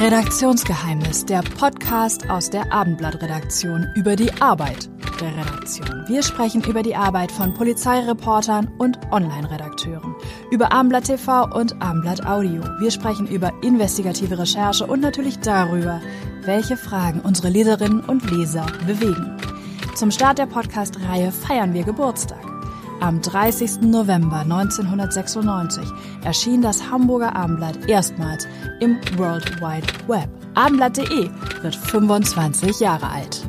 Redaktionsgeheimnis, der Podcast aus der Abendblattredaktion über die Arbeit der Redaktion. Wir sprechen über die Arbeit von Polizeireportern und Online-Redakteuren, über Abendblatt TV und Abendblatt Audio. Wir sprechen über investigative Recherche und natürlich darüber, welche Fragen unsere Leserinnen und Leser bewegen. Zum Start der Podcast-Reihe feiern wir Geburtstag. Am 30. November 1996 erschien das Hamburger Abendblatt erstmals im World Wide Web. Abendblatt.de wird 25 Jahre alt.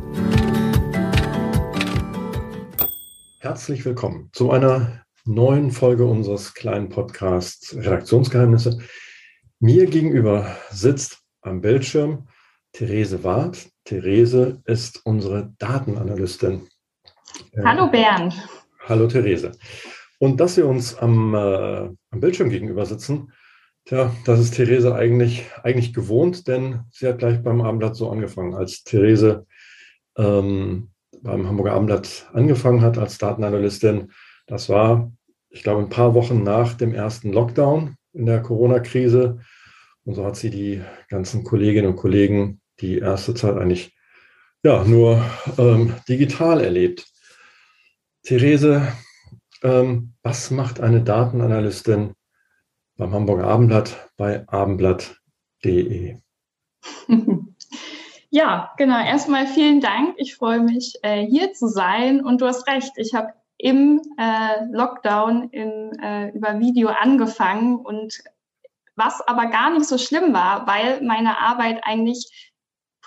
Herzlich willkommen zu einer neuen Folge unseres kleinen Podcasts Redaktionsgeheimnisse. Mir gegenüber sitzt am Bildschirm Therese Ward. Therese ist unsere Datenanalystin. Hallo Bernd. Hallo Therese. Und dass wir uns am, äh, am Bildschirm gegenüber sitzen, tja, das ist Therese eigentlich, eigentlich gewohnt, denn sie hat gleich beim Abendblatt so angefangen. Als Therese ähm, beim Hamburger Abendblatt angefangen hat als Datenanalystin, das war, ich glaube, ein paar Wochen nach dem ersten Lockdown in der Corona-Krise. Und so hat sie die ganzen Kolleginnen und Kollegen die erste Zeit eigentlich ja, nur ähm, digital erlebt. Therese, ähm, was macht eine Datenanalystin beim Hamburger Abendblatt bei abendblatt.de? Ja, genau. Erstmal vielen Dank. Ich freue mich, äh, hier zu sein. Und du hast recht, ich habe im äh, Lockdown in, äh, über Video angefangen und was aber gar nicht so schlimm war, weil meine Arbeit eigentlich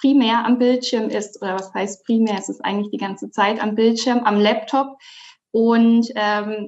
primär am Bildschirm ist, oder was heißt primär, es ist eigentlich die ganze Zeit am Bildschirm, am Laptop. Und ähm,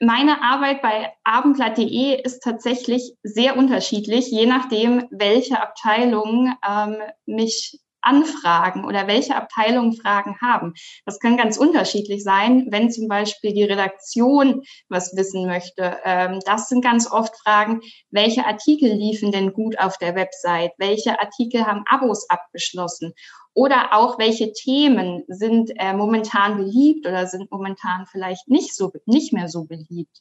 meine Arbeit bei abendblatt.de ist tatsächlich sehr unterschiedlich, je nachdem, welche Abteilung ähm, mich anfragen oder welche Abteilungen Fragen haben. Das kann ganz unterschiedlich sein, wenn zum Beispiel die Redaktion was wissen möchte. Ähm, das sind ganz oft Fragen, welche Artikel liefen denn gut auf der Website? Welche Artikel haben Abos abgeschlossen? Oder auch, welche Themen sind äh, momentan beliebt oder sind momentan vielleicht nicht so, nicht mehr so beliebt?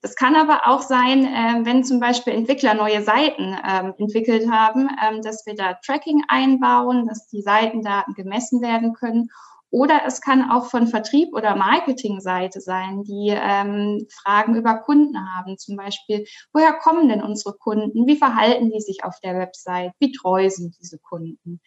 Das kann aber auch sein, äh, wenn zum Beispiel Entwickler neue Seiten ähm, entwickelt haben, ähm, dass wir da Tracking einbauen, dass die Seitendaten gemessen werden können. Oder es kann auch von Vertrieb oder Marketingseite sein, die ähm, Fragen über Kunden haben. Zum Beispiel, woher kommen denn unsere Kunden? Wie verhalten die sich auf der Website? Wie treu sind diese Kunden?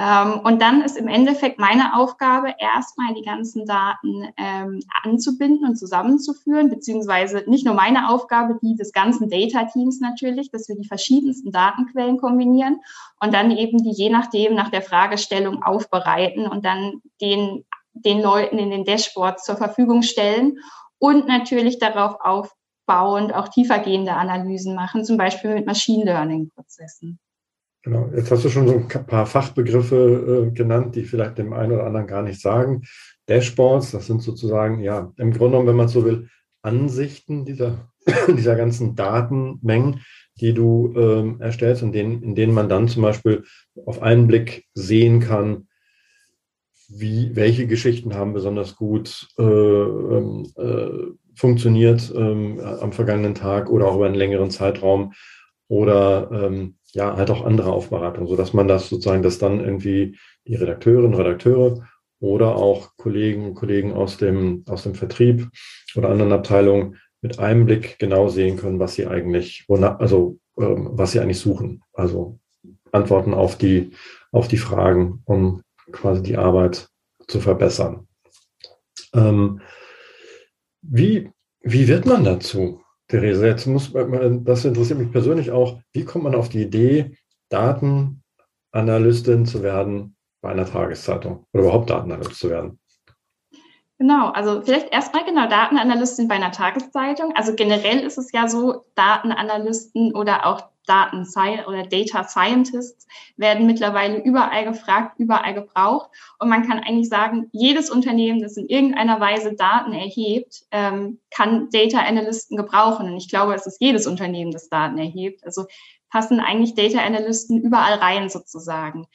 Ähm, und dann ist im Endeffekt meine Aufgabe, erstmal die ganzen Daten ähm, anzubinden und zusammenzuführen, beziehungsweise nicht nur meine Aufgabe, die des ganzen Data-Teams natürlich, dass wir die verschiedensten Datenquellen kombinieren und dann eben die je nachdem nach der Fragestellung aufbereiten und dann den, den Leuten in den Dashboards zur Verfügung stellen und natürlich darauf aufbauend auch tiefergehende Analysen machen, zum Beispiel mit Machine Learning-Prozessen. Genau, jetzt hast du schon so ein paar Fachbegriffe äh, genannt, die vielleicht dem einen oder anderen gar nicht sagen. Dashboards, das sind sozusagen, ja, im Grunde genommen, wenn man so will, Ansichten dieser, dieser ganzen Datenmengen, die du ähm, erstellst und denen, in denen man dann zum Beispiel auf einen Blick sehen kann, wie, welche Geschichten haben besonders gut äh, ähm, äh, funktioniert ähm, am vergangenen Tag oder auch über einen längeren Zeitraum oder ähm, ja, halt auch andere Aufbereitungen, sodass man das sozusagen, dass dann irgendwie die Redakteurinnen, Redakteure oder auch Kollegen und Kollegen aus dem, aus dem Vertrieb oder anderen Abteilungen mit einem Blick genau sehen können, was sie eigentlich, also ähm, was sie eigentlich suchen. Also Antworten auf die, auf die Fragen, um quasi die Arbeit zu verbessern. Ähm, wie, wie wird man dazu? Therese, jetzt muss man, das interessiert mich persönlich auch, wie kommt man auf die Idee, Datenanalystin zu werden bei einer Tageszeitung oder überhaupt Datenanalyst zu werden? Genau, also vielleicht erstmal genau Datenanalystin bei einer Tageszeitung. Also generell ist es ja so, Datenanalysten oder auch Daten oder Data Scientists werden mittlerweile überall gefragt, überall gebraucht. Und man kann eigentlich sagen, jedes Unternehmen, das in irgendeiner Weise Daten erhebt, ähm, kann Data Analysten gebrauchen. Und ich glaube, es ist jedes Unternehmen, das Daten erhebt. Also passen eigentlich Data Analysten überall rein sozusagen.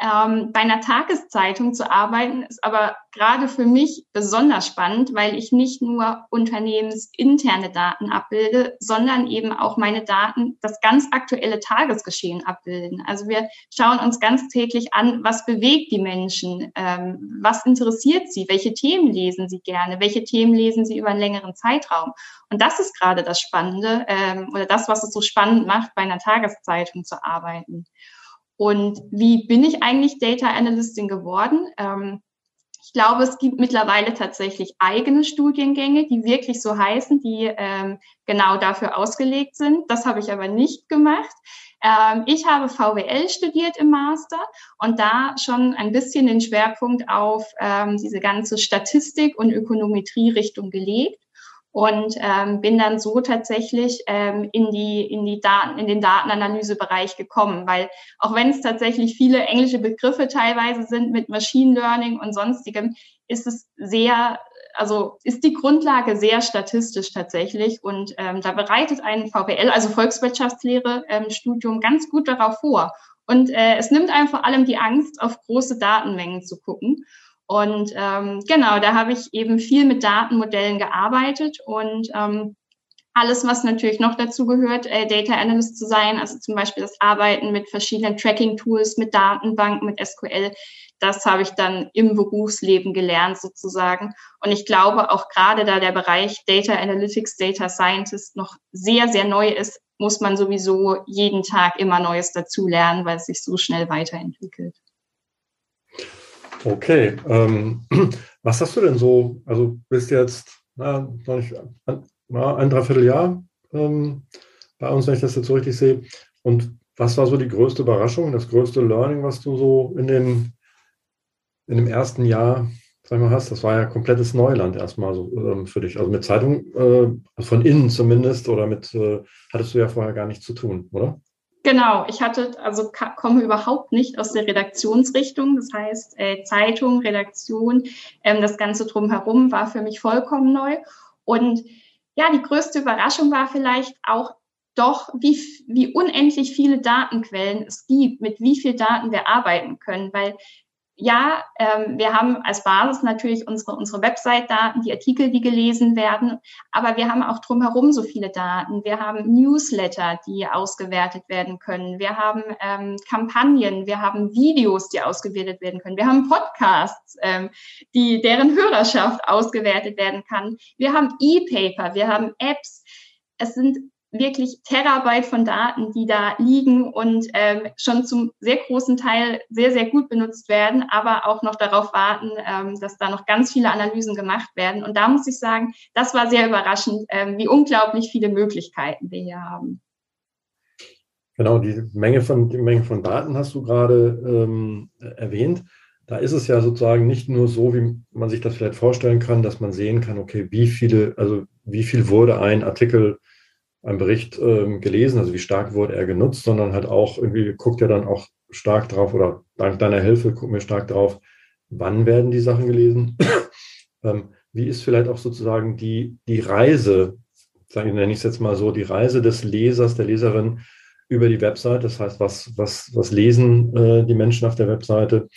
Ähm, bei einer Tageszeitung zu arbeiten ist aber gerade für mich besonders spannend, weil ich nicht nur unternehmensinterne Daten abbilde, sondern eben auch meine Daten das ganz aktuelle Tagesgeschehen abbilden. Also wir schauen uns ganz täglich an, was bewegt die Menschen, ähm, was interessiert sie, welche Themen lesen sie gerne, welche Themen lesen sie über einen längeren Zeitraum. Und das ist gerade das Spannende ähm, oder das, was es so spannend macht, bei einer Tageszeitung zu arbeiten. Und wie bin ich eigentlich Data Analystin geworden? Ähm, ich glaube, es gibt mittlerweile tatsächlich eigene Studiengänge, die wirklich so heißen, die ähm, genau dafür ausgelegt sind. Das habe ich aber nicht gemacht. Ähm, ich habe VWL studiert im Master und da schon ein bisschen den Schwerpunkt auf ähm, diese ganze Statistik und Ökonometrie-Richtung gelegt und ähm, bin dann so tatsächlich ähm, in die in die Daten in den Datenanalysebereich gekommen, weil auch wenn es tatsächlich viele englische Begriffe teilweise sind mit Machine Learning und sonstigem, ist es sehr also ist die Grundlage sehr statistisch tatsächlich. Und ähm, da bereitet ein VWL, also Volkswirtschaftslehre ähm, Studium ganz gut darauf vor. Und äh, es nimmt einem vor allem die Angst, auf große Datenmengen zu gucken und ähm, genau, da habe ich eben viel mit Datenmodellen gearbeitet und ähm, alles, was natürlich noch dazu gehört, äh, Data Analyst zu sein, also zum Beispiel das Arbeiten mit verschiedenen Tracking-Tools, mit Datenbanken, mit SQL, das habe ich dann im Berufsleben gelernt sozusagen. Und ich glaube, auch gerade da der Bereich Data Analytics, Data Scientist noch sehr, sehr neu ist, muss man sowieso jeden Tag immer Neues dazulernen, weil es sich so schnell weiterentwickelt. Okay, ähm, was hast du denn so, also bist jetzt na, noch nicht, na, ein Dreivierteljahr ähm, bei uns, wenn ich das jetzt so richtig sehe. Und was war so die größte Überraschung, das größte Learning, was du so in dem, in dem ersten Jahr, sag ich mal, hast? Das war ja komplettes Neuland erstmal so ähm, für dich. Also mit Zeitung, äh, von innen zumindest, oder mit, äh, hattest du ja vorher gar nichts zu tun, oder? Genau, ich hatte, also komme überhaupt nicht aus der Redaktionsrichtung. Das heißt, äh, Zeitung, Redaktion, ähm, das Ganze drumherum war für mich vollkommen neu. Und ja, die größte Überraschung war vielleicht auch doch, wie, wie unendlich viele Datenquellen es gibt, mit wie viel Daten wir arbeiten können. Weil ja, ähm, wir haben als Basis natürlich unsere, unsere Website-Daten, die Artikel, die gelesen werden, aber wir haben auch drumherum so viele Daten. Wir haben Newsletter, die ausgewertet werden können. Wir haben ähm, Kampagnen, wir haben Videos, die ausgewertet werden können. Wir haben Podcasts, ähm, die, deren Hörerschaft ausgewertet werden kann. Wir haben E-Paper, wir haben Apps. Es sind wirklich Terabyte von Daten, die da liegen und ähm, schon zum sehr großen Teil sehr, sehr gut benutzt werden, aber auch noch darauf warten, ähm, dass da noch ganz viele Analysen gemacht werden. Und da muss ich sagen, das war sehr überraschend, ähm, wie unglaublich viele Möglichkeiten wir hier haben. Genau, die Menge von, die Menge von Daten hast du gerade ähm, erwähnt. Da ist es ja sozusagen nicht nur so, wie man sich das vielleicht vorstellen kann, dass man sehen kann, okay, wie viele, also wie viel wurde ein Artikel einen Bericht ähm, gelesen, also wie stark wurde er genutzt, sondern halt auch irgendwie guckt er dann auch stark drauf oder dank deiner Hilfe gucken wir stark drauf, wann werden die Sachen gelesen, ähm, wie ist vielleicht auch sozusagen die, die Reise, sage nenne ich es jetzt mal so, die Reise des Lesers, der Leserin über die Website, das heißt, was, was, was lesen äh, die Menschen auf der Webseite?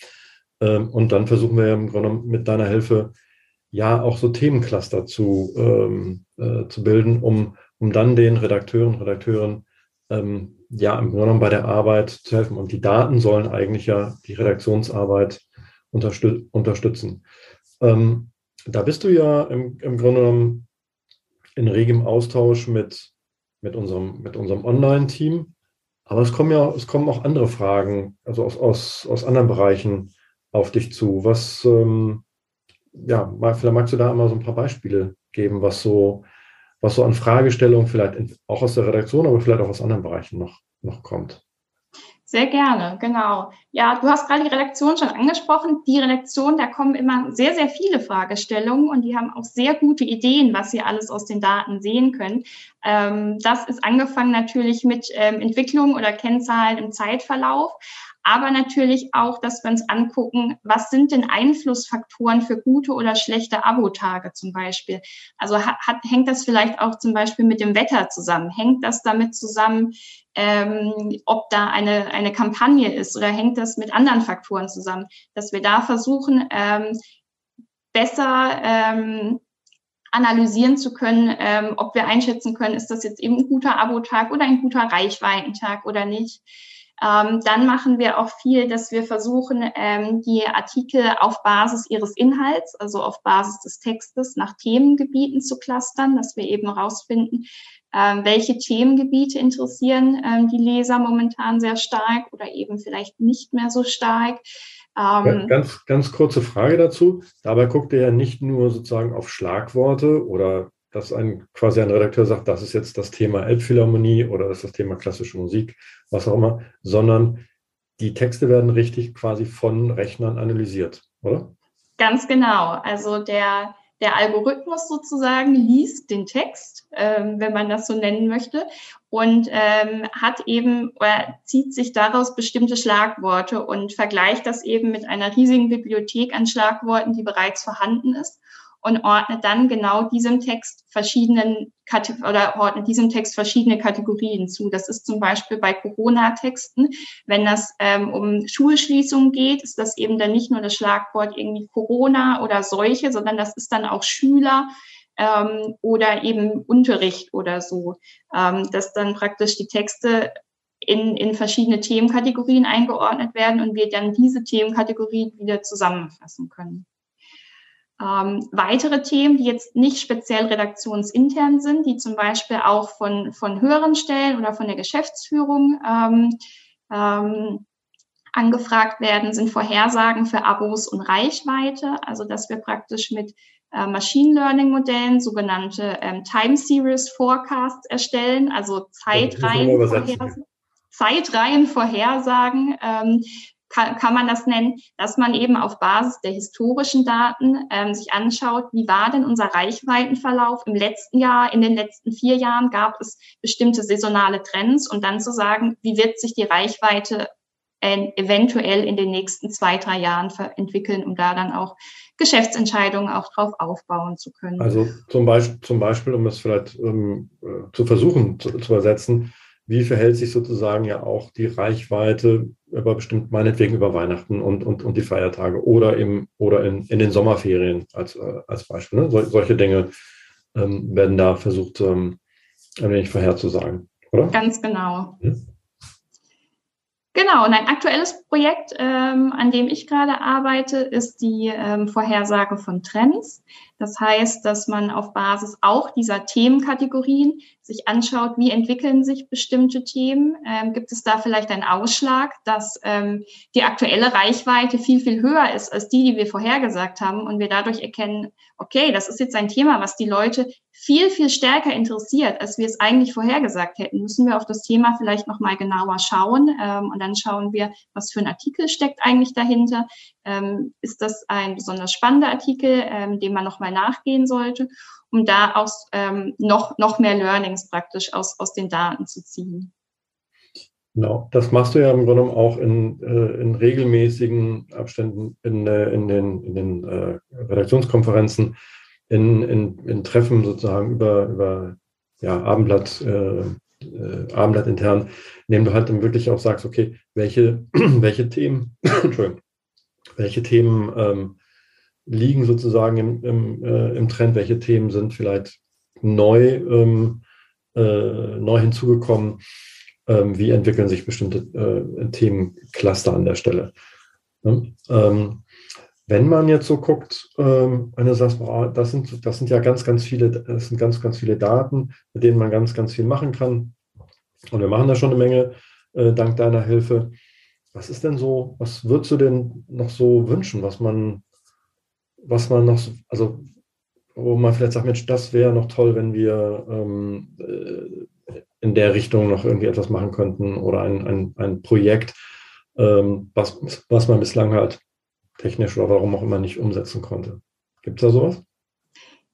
Ähm, und dann versuchen wir im Grunde mit deiner Hilfe ja auch so Themencluster zu, ähm, äh, zu bilden, um um dann den Redakteuren, Redakteuren ähm, ja im Grunde genommen bei der Arbeit zu helfen. Und die Daten sollen eigentlich ja die Redaktionsarbeit unterstüt unterstützen. Ähm, da bist du ja im, im Grunde genommen in regem Austausch mit, mit unserem, mit unserem Online-Team. Aber es kommen ja, es kommen auch andere Fragen, also aus, aus, aus anderen Bereichen auf dich zu. Was, ähm, ja, vielleicht magst du da mal so ein paar Beispiele geben, was so was so an Fragestellungen vielleicht auch aus der Redaktion, aber vielleicht auch aus anderen Bereichen noch, noch kommt. Sehr gerne, genau. Ja, du hast gerade die Redaktion schon angesprochen. Die Redaktion, da kommen immer sehr, sehr viele Fragestellungen und die haben auch sehr gute Ideen, was sie alles aus den Daten sehen können. Ähm, das ist angefangen natürlich mit ähm, Entwicklung oder Kennzahlen im Zeitverlauf, aber natürlich auch, dass wir uns angucken, was sind denn Einflussfaktoren für gute oder schlechte Abotage zum Beispiel. Also hat, hängt das vielleicht auch zum Beispiel mit dem Wetter zusammen? Hängt das damit zusammen, ähm, ob da eine, eine Kampagne ist oder hängt das mit anderen Faktoren zusammen? Dass wir da versuchen, ähm, besser ähm, analysieren zu können, ähm, ob wir einschätzen können, ist das jetzt eben ein guter Abotag oder ein guter Reichweitentag oder nicht. Ähm, dann machen wir auch viel, dass wir versuchen, ähm, die Artikel auf Basis ihres Inhalts, also auf Basis des Textes, nach Themengebieten zu clustern, dass wir eben herausfinden, ähm, welche Themengebiete interessieren ähm, die Leser momentan sehr stark oder eben vielleicht nicht mehr so stark. Ähm, ganz, ganz kurze Frage dazu. Dabei guckt ihr ja nicht nur sozusagen auf Schlagworte oder dass ein quasi ein Redakteur sagt, das ist jetzt das Thema Elbphilharmonie oder das ist das Thema klassische Musik, was auch immer, sondern die Texte werden richtig quasi von Rechnern analysiert, oder? Ganz genau. Also der, der Algorithmus sozusagen liest den Text, ähm, wenn man das so nennen möchte, und ähm, hat eben oder zieht sich daraus bestimmte Schlagworte und vergleicht das eben mit einer riesigen Bibliothek an Schlagworten, die bereits vorhanden ist und ordnet dann genau diesem Text verschiedenen oder ordnet diesem Text verschiedene Kategorien zu. Das ist zum Beispiel bei Corona-Texten, wenn das ähm, um Schulschließungen geht, ist das eben dann nicht nur das Schlagwort irgendwie Corona oder Seuche, sondern das ist dann auch Schüler, ähm, oder eben Unterricht oder so, ähm, dass dann praktisch die Texte in, in verschiedene Themenkategorien eingeordnet werden und wir dann diese Themenkategorien wieder zusammenfassen können. Ähm, weitere Themen, die jetzt nicht speziell redaktionsintern sind, die zum Beispiel auch von, von höheren Stellen oder von der Geschäftsführung ähm, ähm, angefragt werden, sind Vorhersagen für Abos und Reichweite. Also dass wir praktisch mit äh, Machine Learning Modellen sogenannte ähm, Time Series Forecasts erstellen, also Zeitreihenvorhersagen. Zeitreihenvorhersagen, ähm, kann, kann man das nennen, dass man eben auf Basis der historischen Daten ähm, sich anschaut, wie war denn unser Reichweitenverlauf im letzten Jahr, in den letzten vier Jahren gab es bestimmte saisonale Trends und dann zu sagen, wie wird sich die Reichweite äh, eventuell in den nächsten zwei, drei Jahren entwickeln, um da dann auch Geschäftsentscheidungen auch drauf aufbauen zu können. Also zum Beispiel, zum Beispiel um es vielleicht ähm, äh, zu versuchen zu, zu ersetzen, wie verhält sich sozusagen ja auch die Reichweite über bestimmt meinetwegen über Weihnachten und, und, und die Feiertage oder im oder in, in den Sommerferien als, äh, als Beispiel. Ne? Sol, solche Dinge ähm, werden da versucht, ähm, ein wenig vorherzusagen, oder? Ganz genau. Hm? Genau, und ein aktuelles Projekt, ähm, an dem ich gerade arbeite, ist die ähm, Vorhersage von Trends. Das heißt, dass man auf Basis auch dieser Themenkategorien sich anschaut, wie entwickeln sich bestimmte Themen. Ähm, gibt es da vielleicht einen Ausschlag, dass ähm, die aktuelle Reichweite viel, viel höher ist als die, die wir vorhergesagt haben und wir dadurch erkennen, okay, das ist jetzt ein Thema, was die Leute viel, viel stärker interessiert, als wir es eigentlich vorhergesagt hätten, müssen wir auf das Thema vielleicht nochmal genauer schauen. Ähm, und dann schauen wir, was für ein Artikel steckt eigentlich dahinter. Ähm, ist das ein besonders spannender Artikel, ähm, dem man nochmal nachgehen sollte, um da aus ähm, noch, noch mehr Learnings praktisch aus, aus den Daten zu ziehen. Genau, das machst du ja im Grunde genommen auch in, äh, in regelmäßigen Abständen in, äh, in den, in den äh, Redaktionskonferenzen, in, in, in Treffen sozusagen über, über ja, Abendblatt, äh, äh, Abendblatt intern, indem du halt dann wirklich auch sagst, okay, welche, welche Themen, Entschuldigung, welche Themen ähm, liegen sozusagen im, im, äh, im Trend, welche Themen sind vielleicht neu, ähm, äh, neu hinzugekommen, ähm, wie entwickeln sich bestimmte äh, Themencluster an der Stelle. Ne? Ähm, wenn man jetzt so guckt, ähm, sagst, boah, das sind, das sind ja ganz, ganz viele, das sind ganz, ganz viele Daten, mit denen man ganz, ganz viel machen kann. Und wir machen da schon eine Menge, äh, dank deiner Hilfe. Was ist denn so, was würdest du denn noch so wünschen, was man, was man noch, also wo man vielleicht sagt, Mensch, das wäre noch toll, wenn wir ähm, äh, in der Richtung noch irgendwie etwas machen könnten oder ein, ein, ein Projekt, ähm, was, was man bislang halt technisch oder warum auch immer nicht umsetzen konnte. Gibt es da sowas?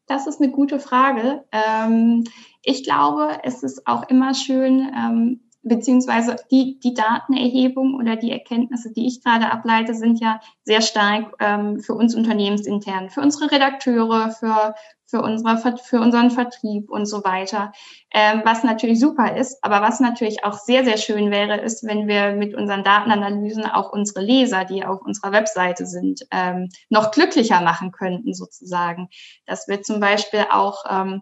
Das ist eine gute Frage. Ähm, Ich glaube, es ist auch immer schön, ähm, beziehungsweise die, die Datenerhebung oder die Erkenntnisse, die ich gerade ableite, sind ja sehr stark ähm, für uns unternehmensintern, für unsere Redakteure, für, für, unsere, für unseren Vertrieb und so weiter. Ähm, was natürlich super ist, aber was natürlich auch sehr, sehr schön wäre, ist, wenn wir mit unseren Datenanalysen auch unsere Leser, die auf unserer Webseite sind, ähm, noch glücklicher machen könnten, sozusagen. Dass wir zum Beispiel auch ähm,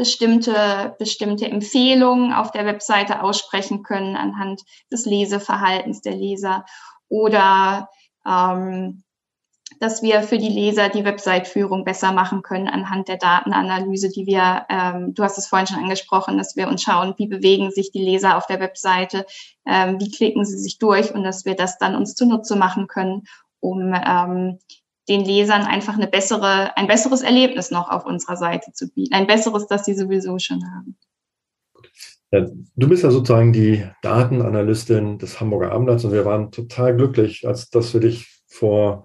bestimmte, bestimmte Empfehlungen auf der Webseite aussprechen können anhand des Leseverhaltens der Leser oder ähm, dass wir für die Leser die Website-Führung besser machen können anhand der Datenanalyse, die wir, ähm, du hast es vorhin schon angesprochen, dass wir uns schauen, wie bewegen sich die Leser auf der Webseite, ähm, wie klicken sie sich durch und dass wir das dann uns zunutze machen können, um ähm, den Lesern einfach eine bessere, ein besseres Erlebnis noch auf unserer Seite zu bieten. Ein besseres, das sie sowieso schon haben. Ja, du bist ja sozusagen die Datenanalystin des Hamburger Abendblatts und wir waren total glücklich, als dass wir dich vor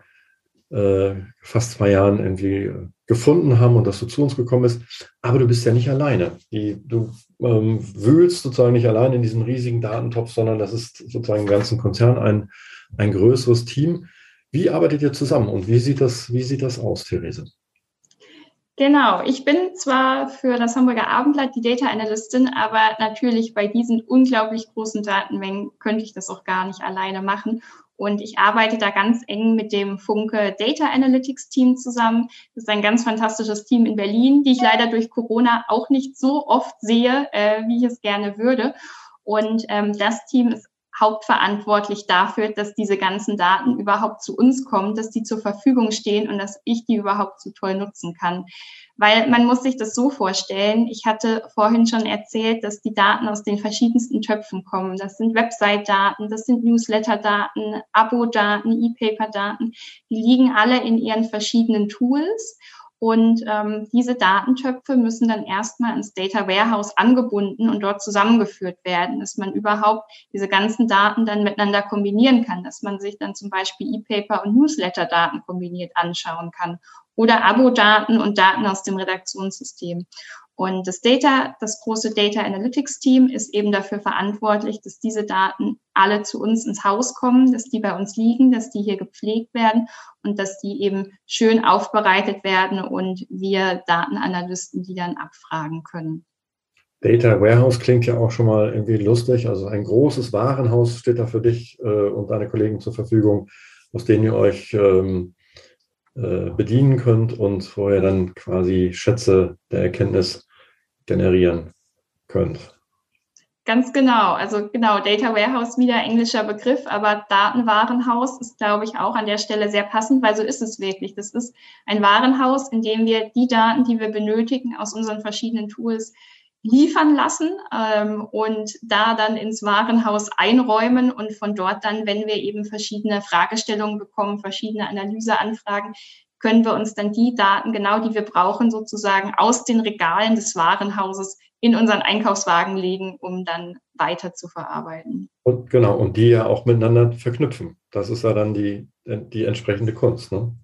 äh, fast zwei Jahren irgendwie äh, gefunden haben und dass du zu uns gekommen bist. Aber du bist ja nicht alleine. Die, du ähm, wühlst sozusagen nicht allein in diesem riesigen Datentopf, sondern das ist sozusagen im ganzen Konzern ein, ein größeres Team. Wie arbeitet ihr zusammen und wie sieht das, wie sieht das aus, Therese? Genau, ich bin zwar für das Hamburger Abendblatt die Data Analystin, aber natürlich bei diesen unglaublich großen Datenmengen könnte ich das auch gar nicht alleine machen. Und ich arbeite da ganz eng mit dem Funke Data Analytics Team zusammen. Das ist ein ganz fantastisches Team in Berlin, die ich leider durch Corona auch nicht so oft sehe, äh, wie ich es gerne würde. Und ähm, das Team ist hauptverantwortlich dafür, dass diese ganzen Daten überhaupt zu uns kommen, dass die zur Verfügung stehen und dass ich die überhaupt so toll nutzen kann. Weil man muss sich das so vorstellen, ich hatte vorhin schon erzählt, dass die Daten aus den verschiedensten Töpfen kommen. Das sind Website-Daten, das sind Newsletter-Daten, Abo-Daten, E-Paper-Daten. Die liegen alle in ihren verschiedenen Tools und ähm, diese Datentöpfe müssen dann erstmal ins Data Warehouse angebunden und dort zusammengeführt werden, dass man überhaupt diese ganzen Daten dann miteinander kombinieren kann, dass man sich dann zum Beispiel E-Paper und Newsletter-Daten kombiniert anschauen kann oder Abo-Daten und Daten aus dem Redaktionssystem. Und das Data, das große Data Analytics Team ist eben dafür verantwortlich, dass diese Daten alle zu uns ins Haus kommen, dass die bei uns liegen, dass die hier gepflegt werden und dass die eben schön aufbereitet werden und wir Datenanalysten die dann abfragen können. Data Warehouse klingt ja auch schon mal irgendwie lustig. Also ein großes Warenhaus steht da für dich äh, und deine Kollegen zur Verfügung, aus denen ihr euch ähm, äh, bedienen könnt und wo ihr dann quasi Schätze der Erkenntnis generieren könnt. Ganz genau. Also genau, Data Warehouse wieder englischer Begriff, aber Datenwarenhaus ist, glaube ich, auch an der Stelle sehr passend, weil so ist es wirklich. Das ist ein Warenhaus, in dem wir die Daten, die wir benötigen, aus unseren verschiedenen Tools liefern lassen ähm, und da dann ins Warenhaus einräumen und von dort dann, wenn wir eben verschiedene Fragestellungen bekommen, verschiedene Analyseanfragen, können wir uns dann die Daten, genau die wir brauchen, sozusagen aus den Regalen des Warenhauses in unseren Einkaufswagen legen, um dann weiter zu verarbeiten. Und genau, und die ja auch miteinander verknüpfen. Das ist ja dann die, die entsprechende Kunst. Ne?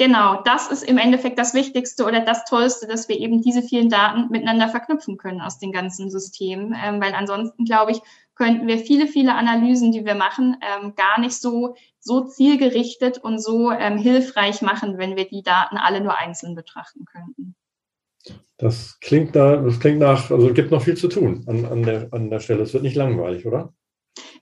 Genau, das ist im Endeffekt das Wichtigste oder das Tollste, dass wir eben diese vielen Daten miteinander verknüpfen können aus den ganzen Systemen. Ähm, weil ansonsten, glaube ich, könnten wir viele, viele Analysen, die wir machen, ähm, gar nicht so, so zielgerichtet und so ähm, hilfreich machen, wenn wir die Daten alle nur einzeln betrachten könnten. Das klingt, da, das klingt nach, also es gibt noch viel zu tun an, an, der, an der Stelle. Es wird nicht langweilig, oder?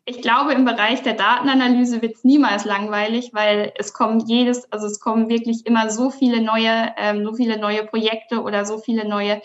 Ich glaube, im Bereich der Datenanalyse wird es niemals langweilig, weil es kommen jedes, also es kommen wirklich immer so viele neue, ähm, so viele neue Projekte oder so viele neue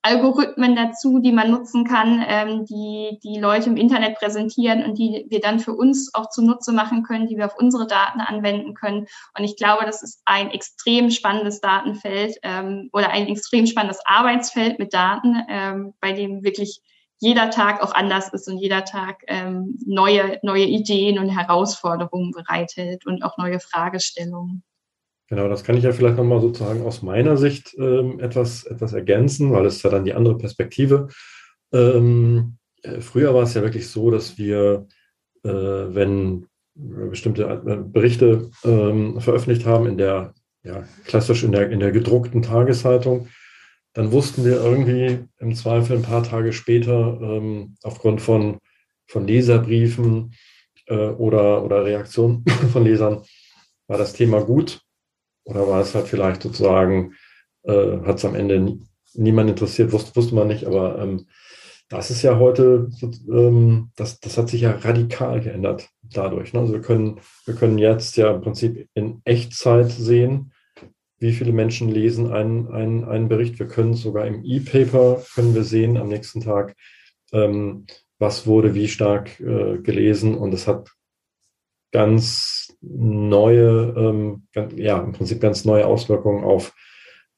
Algorithmen dazu, die man nutzen kann, ähm, die die Leute im Internet präsentieren und die wir dann für uns auch zunutze machen können, die wir auf unsere Daten anwenden können. Und ich glaube, das ist ein extrem spannendes Datenfeld ähm, oder ein extrem spannendes Arbeitsfeld mit Daten, ähm, bei dem wirklich jeder Tag auch anders ist und jeder Tag ähm, neue, neue Ideen und Herausforderungen bereithält und auch neue Fragestellungen. Genau, das kann ich ja vielleicht nochmal sozusagen aus meiner Sicht ähm, etwas, etwas ergänzen, weil es ja dann die andere Perspektive. Ähm, äh, früher war es ja wirklich so, dass wir, äh, wenn bestimmte äh, Berichte ähm, veröffentlicht haben in der, ja, klassisch in der, in der gedruckten Tageszeitung, dann wussten wir irgendwie im Zweifel ein paar Tage später ähm, aufgrund von, von Leserbriefen äh, oder, oder Reaktionen von Lesern, war das Thema gut oder war es halt vielleicht sozusagen, äh, hat es am Ende niemand interessiert, wusste, wusste man nicht, aber ähm, das ist ja heute, ähm, das, das hat sich ja radikal geändert dadurch. Ne? Also wir können, wir können jetzt ja im Prinzip in Echtzeit sehen, wie viele Menschen lesen einen, einen, einen Bericht. Wir können sogar im E-Paper, können wir sehen am nächsten Tag, ähm, was wurde wie stark äh, gelesen und es hat ganz neue, ähm, ganz, ja, im Prinzip ganz neue Auswirkungen auf,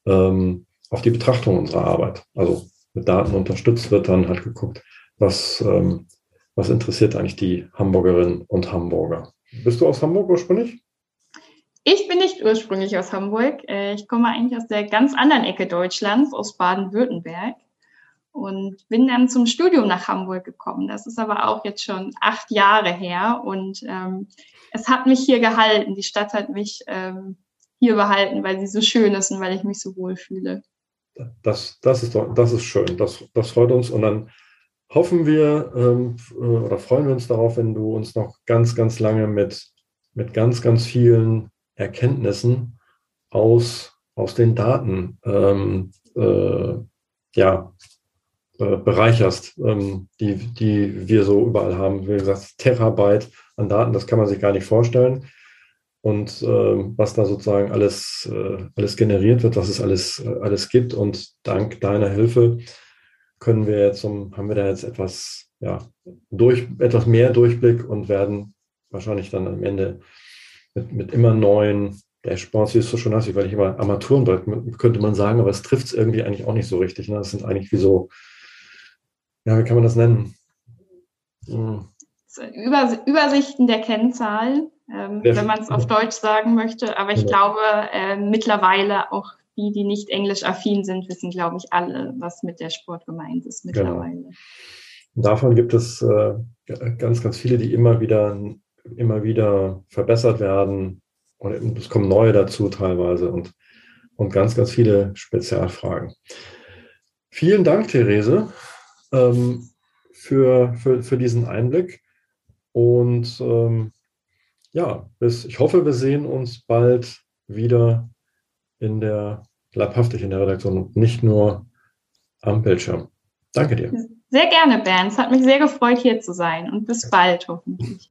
ähm, auf die Betrachtung unserer Arbeit. Also mit Daten unterstützt wird dann halt geguckt, was, ähm, was interessiert eigentlich die Hamburgerinnen und Hamburger. Bist du aus Hamburg ursprünglich? Ich bin nicht ursprünglich aus Hamburg. Äh, ich komme eigentlich aus der ganz anderen Ecke Deutschlands, aus Baden-Württemberg. Und bin dann zum Studium nach Hamburg gekommen. Das ist aber auch jetzt schon acht Jahre her. Und ähm, es hat mich hier gehalten. Die Stadt hat mich ähm, hier behalten, weil sie so schön ist und weil ich mich so wohl fühle. Das, das, ist, das ist schön. Das, das freut uns. Und dann hoffen wir ähm, äh, oder freuen wir uns darauf, wenn du uns noch ganz, ganz lange mit, mit ganz, ganz vielen Erkenntnissen aus, aus den Daten ähm, äh, ja, äh, bereicherst, ähm, die, die wir so überall haben. Wie gesagt, Terabyte an Daten, das kann man sich gar nicht vorstellen. Und äh, was da sozusagen alles, äh, alles generiert wird, was es alles, äh, alles gibt. Und dank deiner Hilfe können wir jetzt, um, haben wir da jetzt etwas, ja, durch, etwas mehr Durchblick und werden wahrscheinlich dann am Ende mit, mit immer neuen Dashboards, wie es so schon weil ich immer Armaturenbrett, könnte man sagen, aber es trifft es irgendwie eigentlich auch nicht so richtig. Ne? Das sind eigentlich wie so, ja, wie kann man das nennen? Hm. Übersichten der Kennzahlen, ähm, wenn man es auf Deutsch sagen möchte. Aber ich genau. glaube, äh, mittlerweile auch die, die nicht englisch affin sind, wissen, glaube ich, alle, was mit der Sport gemeint ist genau. mittlerweile. Genau. Davon gibt es äh, ganz, ganz viele, die immer wieder immer wieder verbessert werden. Und es kommen neue dazu teilweise und, und ganz, ganz viele Spezialfragen. Vielen Dank, Therese, ähm, für, für, für diesen Einblick. Und ähm, ja, bis, ich hoffe, wir sehen uns bald wieder in der, leibhaftig in der Redaktion und nicht nur am Bildschirm. Danke dir. Sehr gerne, Bernd. Es hat mich sehr gefreut, hier zu sein und bis bald hoffentlich.